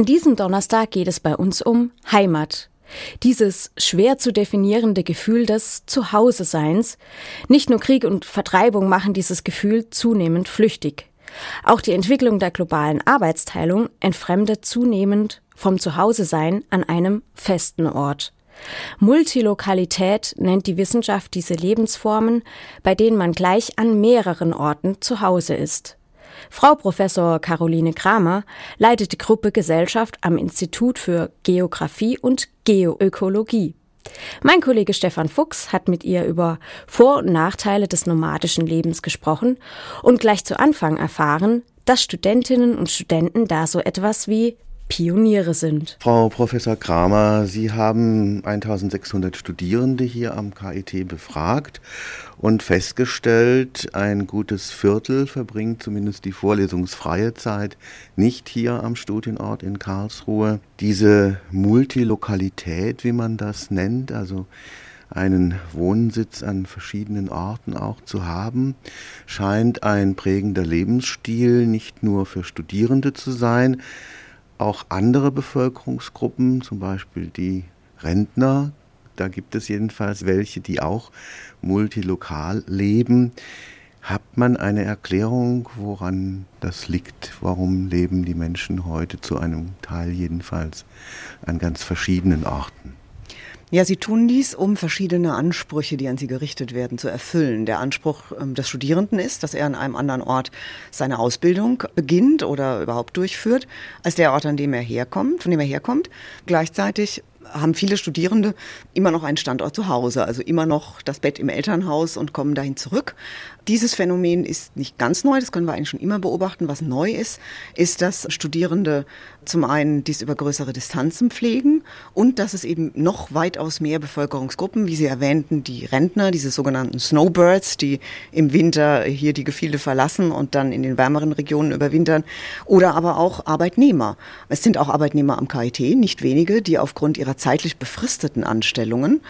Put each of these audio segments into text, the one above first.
An diesem Donnerstag geht es bei uns um Heimat. Dieses schwer zu definierende Gefühl des Zuhause-Seins. Nicht nur Krieg und Vertreibung machen dieses Gefühl zunehmend flüchtig. Auch die Entwicklung der globalen Arbeitsteilung entfremdet zunehmend vom Zuhause-Sein an einem festen Ort. Multilokalität nennt die Wissenschaft diese Lebensformen, bei denen man gleich an mehreren Orten zu Hause ist. Frau Professor Caroline Kramer leitet die Gruppe Gesellschaft am Institut für Geographie und Geoökologie. Mein Kollege Stefan Fuchs hat mit ihr über Vor- und Nachteile des nomadischen Lebens gesprochen und gleich zu Anfang erfahren, dass Studentinnen und Studenten da so etwas wie Pioniere sind. Frau Professor Kramer, Sie haben 1600 Studierende hier am KIT befragt und festgestellt, ein gutes Viertel verbringt zumindest die vorlesungsfreie Zeit nicht hier am Studienort in Karlsruhe. Diese Multilokalität, wie man das nennt, also einen Wohnsitz an verschiedenen Orten auch zu haben, scheint ein prägender Lebensstil nicht nur für Studierende zu sein, auch andere Bevölkerungsgruppen, zum Beispiel die Rentner, da gibt es jedenfalls welche, die auch multilokal leben. Hat man eine Erklärung, woran das liegt? Warum leben die Menschen heute zu einem Teil jedenfalls an ganz verschiedenen Orten? Ja, sie tun dies, um verschiedene Ansprüche, die an sie gerichtet werden, zu erfüllen. Der Anspruch ähm, des Studierenden ist, dass er an einem anderen Ort seine Ausbildung beginnt oder überhaupt durchführt, als der Ort, an dem er herkommt, von dem er herkommt. Gleichzeitig haben viele Studierende immer noch einen Standort zu Hause, also immer noch das Bett im Elternhaus und kommen dahin zurück. Dieses Phänomen ist nicht ganz neu, das können wir eigentlich schon immer beobachten. Was neu ist, ist, dass Studierende zum einen dies über größere Distanzen pflegen und dass es eben noch weitaus mehr Bevölkerungsgruppen, wie Sie erwähnten, die Rentner, diese sogenannten Snowbirds, die im Winter hier die Gefilde verlassen und dann in den wärmeren Regionen überwintern, oder aber auch Arbeitnehmer. Es sind auch Arbeitnehmer am KIT, nicht wenige, die aufgrund ihrer zeitlich befristeten Anstellungen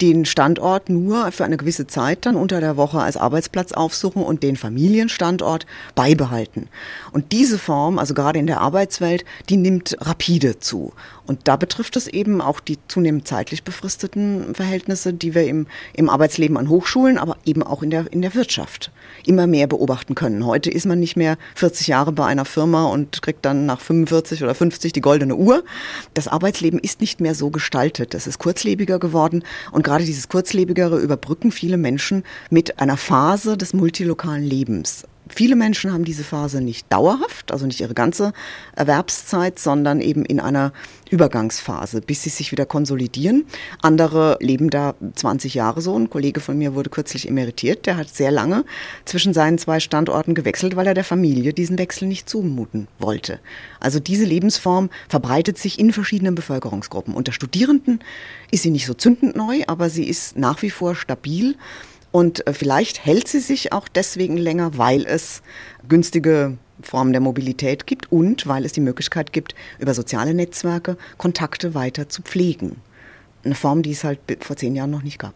den Standort nur für eine gewisse Zeit dann unter der Woche als Arbeitsplatz aufsuchen und den Familienstandort beibehalten. Und diese Form, also gerade in der Arbeitswelt, die nimmt rapide zu. Und da betrifft es eben auch die zunehmend zeitlich befristeten Verhältnisse, die wir im, im Arbeitsleben an Hochschulen, aber eben auch in der, in der Wirtschaft immer mehr beobachten können. Heute ist man nicht mehr 40 Jahre bei einer Firma und kriegt dann nach 45 oder 50 die goldene Uhr. Das Arbeitsleben ist nicht mehr so gestaltet. Es ist kurzlebiger geworden und gerade dieses kurzlebigere überbrücken viele Menschen mit einer Phase des multilokalen Lebens. Viele Menschen haben diese Phase nicht dauerhaft, also nicht ihre ganze Erwerbszeit, sondern eben in einer Übergangsphase, bis sie sich wieder konsolidieren. Andere leben da 20 Jahre so. Ein Kollege von mir wurde kürzlich emeritiert, der hat sehr lange zwischen seinen zwei Standorten gewechselt, weil er der Familie diesen Wechsel nicht zumuten wollte. Also diese Lebensform verbreitet sich in verschiedenen Bevölkerungsgruppen. Unter Studierenden ist sie nicht so zündend neu, aber sie ist nach wie vor stabil und äh, vielleicht hält sie sich auch deswegen länger, weil es günstige Formen der Mobilität gibt und weil es die Möglichkeit gibt, über soziale Netzwerke Kontakte weiter zu pflegen. Eine Form, die es halt vor zehn Jahren noch nicht gab.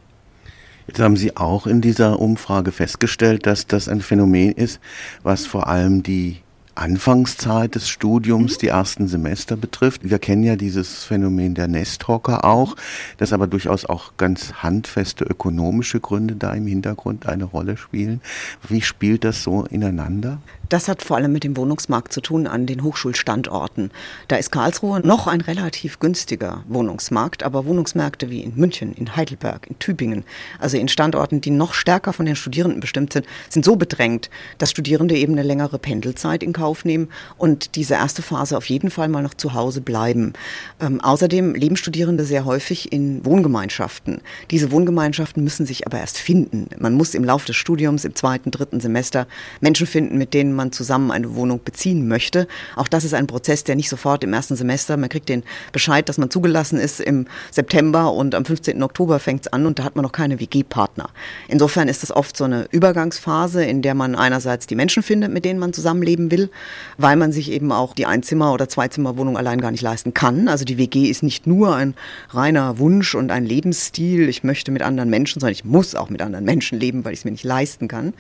Jetzt haben Sie auch in dieser Umfrage festgestellt, dass das ein Phänomen ist, was vor allem die Anfangszeit des Studiums, mhm. die ersten Semester betrifft. Wir kennen ja dieses Phänomen der Nesthocker auch, dass aber durchaus auch ganz handfeste ökonomische Gründe da im Hintergrund eine Rolle spielen. Wie spielt das so ineinander? Das hat vor allem mit dem Wohnungsmarkt zu tun an den Hochschulstandorten. Da ist Karlsruhe noch ein relativ günstiger Wohnungsmarkt, aber Wohnungsmärkte wie in München, in Heidelberg, in Tübingen, also in Standorten, die noch stärker von den Studierenden bestimmt sind, sind so bedrängt, dass Studierende eben eine längere Pendelzeit in Kauf nehmen und diese erste Phase auf jeden Fall mal noch zu Hause bleiben. Ähm, außerdem leben Studierende sehr häufig in Wohngemeinschaften. Diese Wohngemeinschaften müssen sich aber erst finden. Man muss im Laufe des Studiums im zweiten, dritten Semester Menschen finden, mit denen man zusammen eine Wohnung beziehen möchte. Auch das ist ein Prozess, der nicht sofort im ersten Semester, man kriegt den Bescheid, dass man zugelassen ist im September und am 15. Oktober fängt es an und da hat man noch keine WG-Partner. Insofern ist das oft so eine Übergangsphase, in der man einerseits die Menschen findet, mit denen man zusammenleben will, weil man sich eben auch die Einzimmer- oder Zweizimmerwohnung allein gar nicht leisten kann. Also die WG ist nicht nur ein reiner Wunsch und ein Lebensstil, ich möchte mit anderen Menschen, sondern ich muss auch mit anderen Menschen leben, weil ich es mir nicht leisten kann.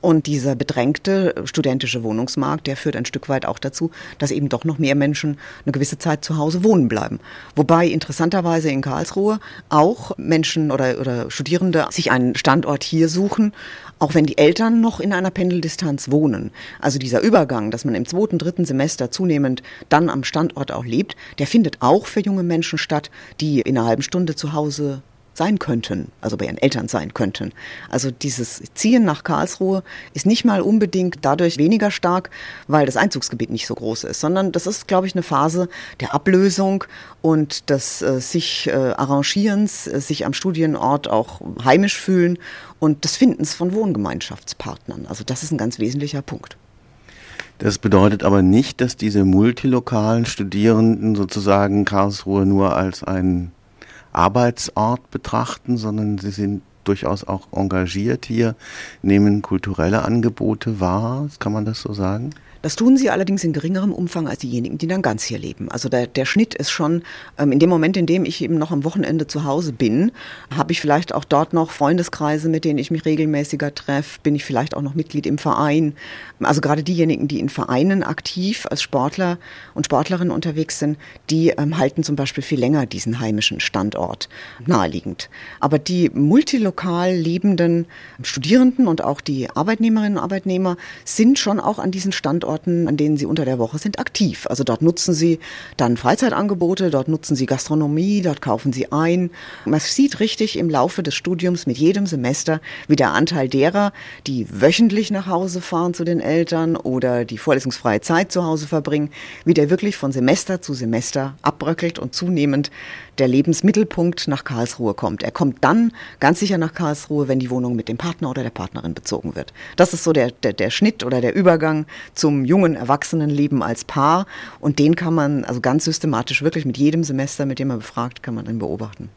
Und dieser bedrängte studentische Wohnungsmarkt, der führt ein Stück weit auch dazu, dass eben doch noch mehr Menschen eine gewisse Zeit zu Hause wohnen bleiben. Wobei interessanterweise in Karlsruhe auch Menschen oder, oder Studierende sich einen Standort hier suchen, auch wenn die Eltern noch in einer Pendeldistanz wohnen. Also dieser Übergang, dass man im zweiten, dritten Semester zunehmend dann am Standort auch lebt, der findet auch für junge Menschen statt, die in einer halben Stunde zu Hause sein könnten, also bei ihren Eltern sein könnten. Also dieses Ziehen nach Karlsruhe ist nicht mal unbedingt dadurch weniger stark, weil das Einzugsgebiet nicht so groß ist, sondern das ist, glaube ich, eine Phase der Ablösung und des äh, sich äh, Arrangierens, äh, sich am Studienort auch heimisch fühlen und des Findens von Wohngemeinschaftspartnern. Also das ist ein ganz wesentlicher Punkt. Das bedeutet aber nicht, dass diese multilokalen Studierenden sozusagen Karlsruhe nur als ein Arbeitsort betrachten, sondern sie sind durchaus auch engagiert hier, nehmen kulturelle Angebote wahr. Kann man das so sagen? Das tun sie allerdings in geringerem Umfang als diejenigen, die dann ganz hier leben. Also der, der Schnitt ist schon, ähm, in dem Moment, in dem ich eben noch am Wochenende zu Hause bin, habe ich vielleicht auch dort noch Freundeskreise, mit denen ich mich regelmäßiger treffe, bin ich vielleicht auch noch Mitglied im Verein. Also gerade diejenigen, die in Vereinen aktiv als Sportler und Sportlerinnen unterwegs sind, die ähm, halten zum Beispiel viel länger diesen heimischen Standort naheliegend. Aber die multilokal lebenden Studierenden und auch die Arbeitnehmerinnen und Arbeitnehmer sind schon auch an diesen Standorten Standorten, an denen sie unter der Woche sind, aktiv. Also dort nutzen sie dann Freizeitangebote, dort nutzen sie Gastronomie, dort kaufen sie ein. Man sieht richtig im Laufe des Studiums mit jedem Semester, wie der Anteil derer, die wöchentlich nach Hause fahren zu den Eltern oder die vorlesungsfreie Zeit zu Hause verbringen, wie der wirklich von Semester zu Semester abbröckelt und zunehmend der Lebensmittelpunkt nach Karlsruhe kommt. Er kommt dann ganz sicher nach Karlsruhe, wenn die Wohnung mit dem Partner oder der Partnerin bezogen wird. Das ist so der, der, der Schnitt oder der Übergang zum jungen Erwachsenenleben als Paar. Und den kann man also ganz systematisch wirklich mit jedem Semester, mit dem man befragt, kann man dann beobachten.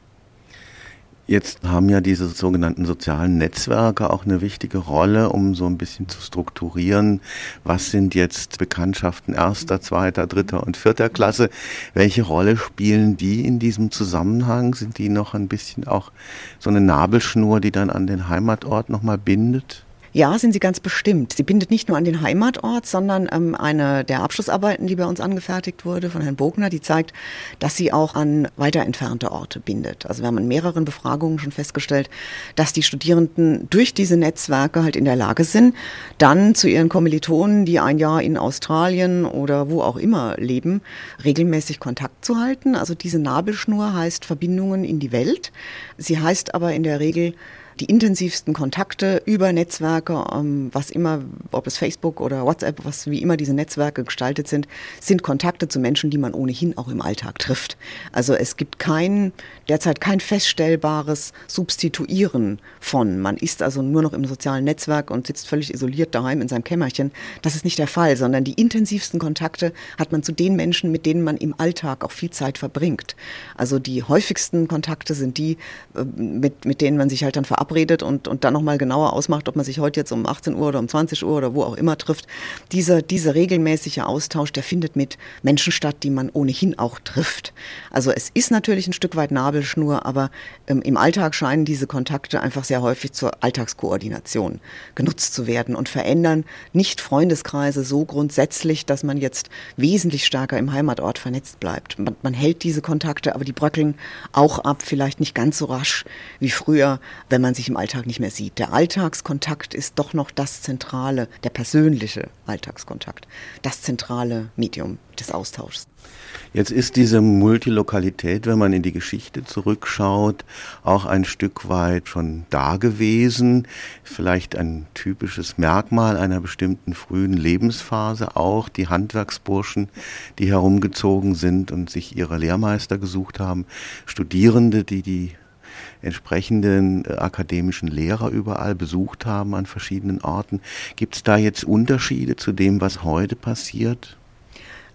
Jetzt haben ja diese sogenannten sozialen Netzwerke auch eine wichtige Rolle, um so ein bisschen zu strukturieren, was sind jetzt Bekanntschaften erster, zweiter, dritter und vierter Klasse. Welche Rolle spielen die in diesem Zusammenhang? Sind die noch ein bisschen auch so eine Nabelschnur, die dann an den Heimatort nochmal bindet? Ja, sind sie ganz bestimmt. Sie bindet nicht nur an den Heimatort, sondern ähm, eine der Abschlussarbeiten, die bei uns angefertigt wurde von Herrn Bogner, die zeigt, dass sie auch an weiter entfernte Orte bindet. Also wir haben in mehreren Befragungen schon festgestellt, dass die Studierenden durch diese Netzwerke halt in der Lage sind, dann zu ihren Kommilitonen, die ein Jahr in Australien oder wo auch immer leben, regelmäßig Kontakt zu halten. Also diese Nabelschnur heißt Verbindungen in die Welt. Sie heißt aber in der Regel die intensivsten Kontakte über Netzwerke, ähm, was immer, ob es Facebook oder WhatsApp, was wie immer diese Netzwerke gestaltet sind, sind Kontakte zu Menschen, die man ohnehin auch im Alltag trifft. Also es gibt kein, derzeit kein feststellbares Substituieren von. Man ist also nur noch im sozialen Netzwerk und sitzt völlig isoliert daheim in seinem Kämmerchen. Das ist nicht der Fall, sondern die intensivsten Kontakte hat man zu den Menschen, mit denen man im Alltag auch viel Zeit verbringt. Also die häufigsten Kontakte sind die, äh, mit, mit denen man sich halt dann verabredet verabredet und, und dann nochmal genauer ausmacht, ob man sich heute jetzt um 18 Uhr oder um 20 Uhr oder wo auch immer trifft. Dieser, dieser regelmäßige Austausch, der findet mit Menschen statt, die man ohnehin auch trifft. Also es ist natürlich ein Stück weit Nabelschnur, aber ähm, im Alltag scheinen diese Kontakte einfach sehr häufig zur Alltagskoordination genutzt zu werden und verändern nicht Freundeskreise so grundsätzlich, dass man jetzt wesentlich stärker im Heimatort vernetzt bleibt. Man, man hält diese Kontakte, aber die bröckeln auch ab, vielleicht nicht ganz so rasch wie früher, wenn man sich im Alltag nicht mehr sieht. Der Alltagskontakt ist doch noch das zentrale, der persönliche Alltagskontakt, das zentrale Medium des Austauschs. Jetzt ist diese Multilokalität, wenn man in die Geschichte zurückschaut, auch ein Stück weit schon da gewesen. Vielleicht ein typisches Merkmal einer bestimmten frühen Lebensphase auch. Die Handwerksburschen, die herumgezogen sind und sich ihre Lehrmeister gesucht haben. Studierende, die die entsprechenden äh, akademischen Lehrer überall besucht haben an verschiedenen Orten. Gibt es da jetzt Unterschiede zu dem, was heute passiert?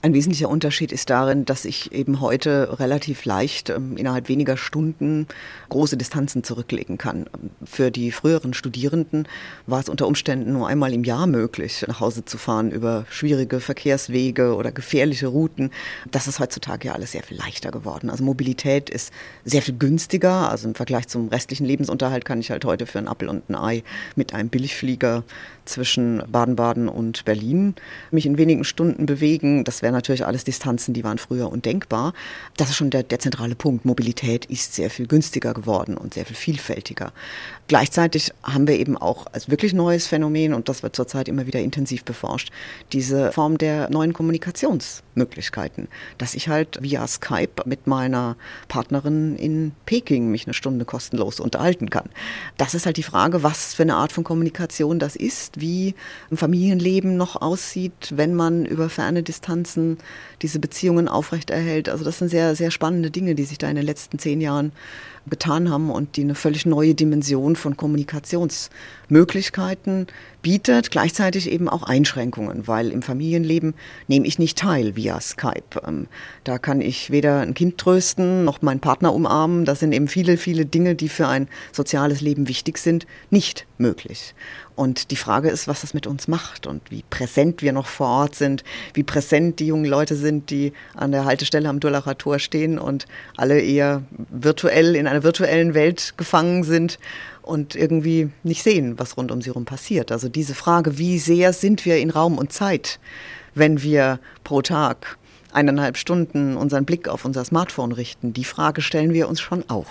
Ein wesentlicher Unterschied ist darin, dass ich eben heute relativ leicht ähm, innerhalb weniger Stunden große Distanzen zurücklegen kann. Für die früheren Studierenden war es unter Umständen nur einmal im Jahr möglich, nach Hause zu fahren über schwierige Verkehrswege oder gefährliche Routen. Das ist heutzutage ja alles sehr viel leichter geworden. Also Mobilität ist sehr viel günstiger. Also im Vergleich zum restlichen Lebensunterhalt kann ich halt heute für einen Appel und ein Ei mit einem Billigflieger zwischen Baden-Baden und Berlin mich in wenigen Stunden bewegen. Das wären natürlich alles Distanzen, die waren früher undenkbar. Das ist schon der, der zentrale Punkt. Mobilität ist sehr viel günstiger geworden und sehr viel vielfältiger. Gleichzeitig haben wir eben auch als wirklich neues Phänomen, und das wird zurzeit immer wieder intensiv beforscht, diese Form der neuen Kommunikationsmöglichkeiten. Dass ich halt via Skype mit meiner Partnerin in Peking mich eine Stunde kostenlos unterhalten kann. Das ist halt die Frage, was für eine Art von Kommunikation das ist, wie ein Familienleben noch aussieht, wenn man über ferne Distanzen diese Beziehungen aufrechterhält. Also das sind sehr, sehr spannende Dinge, die sich da in den letzten zehn Jahren getan haben und die eine völlig neue Dimension von Kommunikationsmöglichkeiten bietet, gleichzeitig eben auch Einschränkungen, weil im Familienleben nehme ich nicht teil via Skype. Ähm, da kann ich weder ein Kind trösten noch meinen Partner umarmen. Das sind eben viele, viele Dinge, die für ein soziales Leben wichtig sind, nicht möglich. Und die Frage ist, was das mit uns macht und wie präsent wir noch vor Ort sind, wie präsent die jungen Leute sind, die an der Haltestelle am Dullacher Tor stehen und alle eher virtuell in einer virtuellen Welt gefangen sind und irgendwie nicht sehen, was rund um sie herum passiert. Also diese Frage, wie sehr sind wir in Raum und Zeit, wenn wir pro Tag eineinhalb Stunden unseren Blick auf unser Smartphone richten, die Frage stellen wir uns schon auch.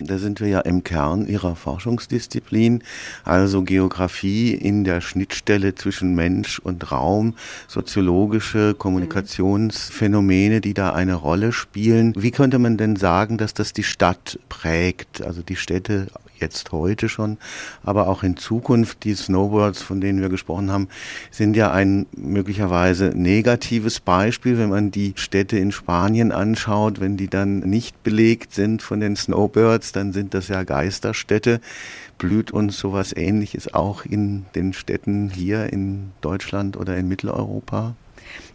Da sind wir ja im Kern Ihrer Forschungsdisziplin, also Geografie in der Schnittstelle zwischen Mensch und Raum, soziologische Kommunikationsphänomene, die da eine Rolle spielen. Wie könnte man denn sagen, dass das die Stadt prägt, also die Städte jetzt heute schon, aber auch in Zukunft. Die Snowboards, von denen wir gesprochen haben, sind ja ein möglicherweise negatives Beispiel, wenn man die Städte in Spanien anschaut. Wenn die dann nicht belegt sind von den Snowbirds, dann sind das ja Geisterstädte. Blüht uns sowas ähnliches auch in den Städten hier in Deutschland oder in Mitteleuropa?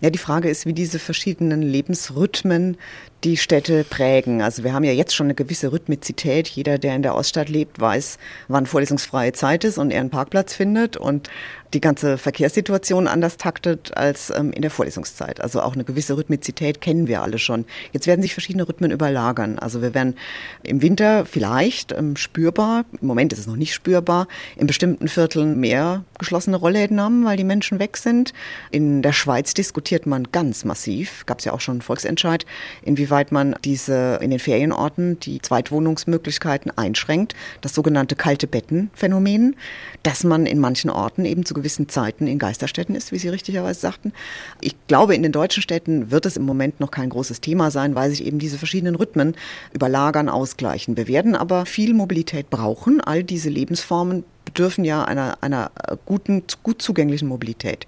Ja, die Frage ist, wie diese verschiedenen Lebensrhythmen die Städte prägen. Also wir haben ja jetzt schon eine gewisse Rhythmizität. Jeder, der in der Oststadt lebt, weiß, wann vorlesungsfreie Zeit ist und er einen Parkplatz findet und die ganze Verkehrssituation anders taktet als ähm, in der Vorlesungszeit. Also auch eine gewisse Rhythmizität kennen wir alle schon. Jetzt werden sich verschiedene Rhythmen überlagern. Also wir werden im Winter vielleicht ähm, spürbar, im Moment ist es noch nicht spürbar, in bestimmten Vierteln mehr geschlossene Rollläden haben, weil die Menschen weg sind. In der Schweiz diskutiert man ganz massiv, gab es ja auch schon einen Volksentscheid, inwieweit man diese in den Ferienorten die Zweitwohnungsmöglichkeiten einschränkt, das sogenannte kalte Betten-Phänomen, dass man in manchen Orten eben zu gewissen Zeiten in Geisterstädten ist, wie Sie richtigerweise sagten. Ich glaube, in den deutschen Städten wird es im Moment noch kein großes Thema sein, weil sich eben diese verschiedenen Rhythmen überlagern, ausgleichen. Wir werden aber viel Mobilität brauchen. All diese Lebensformen bedürfen ja einer, einer guten, gut zugänglichen Mobilität.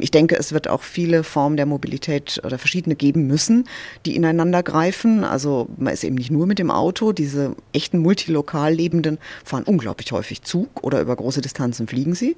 Ich denke, es wird auch viele Formen der Mobilität oder verschiedene geben müssen, die ineinander greifen. Also man ist eben nicht nur mit dem Auto. Diese echten multilokal Lebenden fahren unglaublich häufig Zug oder über große Distanzen fliegen sie.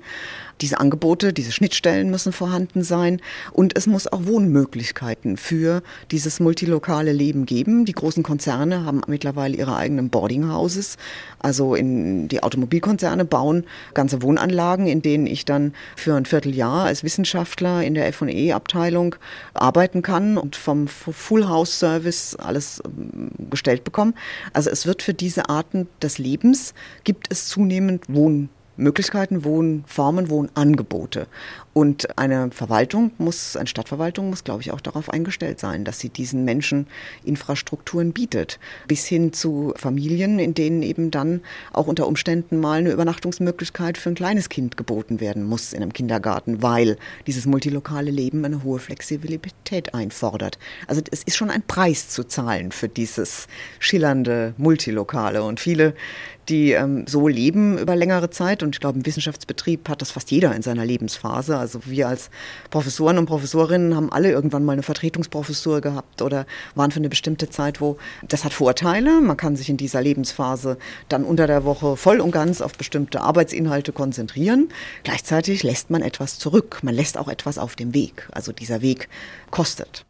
Diese Angebote, diese Schnittstellen müssen vorhanden sein und es muss auch Wohnmöglichkeiten für dieses multilokale Leben geben. Die großen Konzerne haben mittlerweile ihre eigenen Boardinghouses, also in die Automobilkonzerne bauen ganze Wohnanlagen, in denen ich dann für ein Vierteljahr als Wissenschaftler in der F&E-Abteilung arbeiten kann und vom Full House Service alles ähm, gestellt bekomme. Also es wird für diese Arten des Lebens gibt es zunehmend Wohn Möglichkeiten, Wohnformen, Wohnangebote. Und eine Verwaltung muss, eine Stadtverwaltung muss, glaube ich, auch darauf eingestellt sein, dass sie diesen Menschen Infrastrukturen bietet. Bis hin zu Familien, in denen eben dann auch unter Umständen mal eine Übernachtungsmöglichkeit für ein kleines Kind geboten werden muss in einem Kindergarten, weil dieses multilokale Leben eine hohe Flexibilität einfordert. Also es ist schon ein Preis zu zahlen für dieses schillernde Multilokale. Und viele die ähm, so leben über längere Zeit. Und ich glaube, im Wissenschaftsbetrieb hat das fast jeder in seiner Lebensphase. Also wir als Professoren und Professorinnen haben alle irgendwann mal eine Vertretungsprofessur gehabt oder waren für eine bestimmte Zeit wo. Das hat Vorteile. Man kann sich in dieser Lebensphase dann unter der Woche voll und ganz auf bestimmte Arbeitsinhalte konzentrieren. Gleichzeitig lässt man etwas zurück. Man lässt auch etwas auf dem Weg. Also dieser Weg kostet.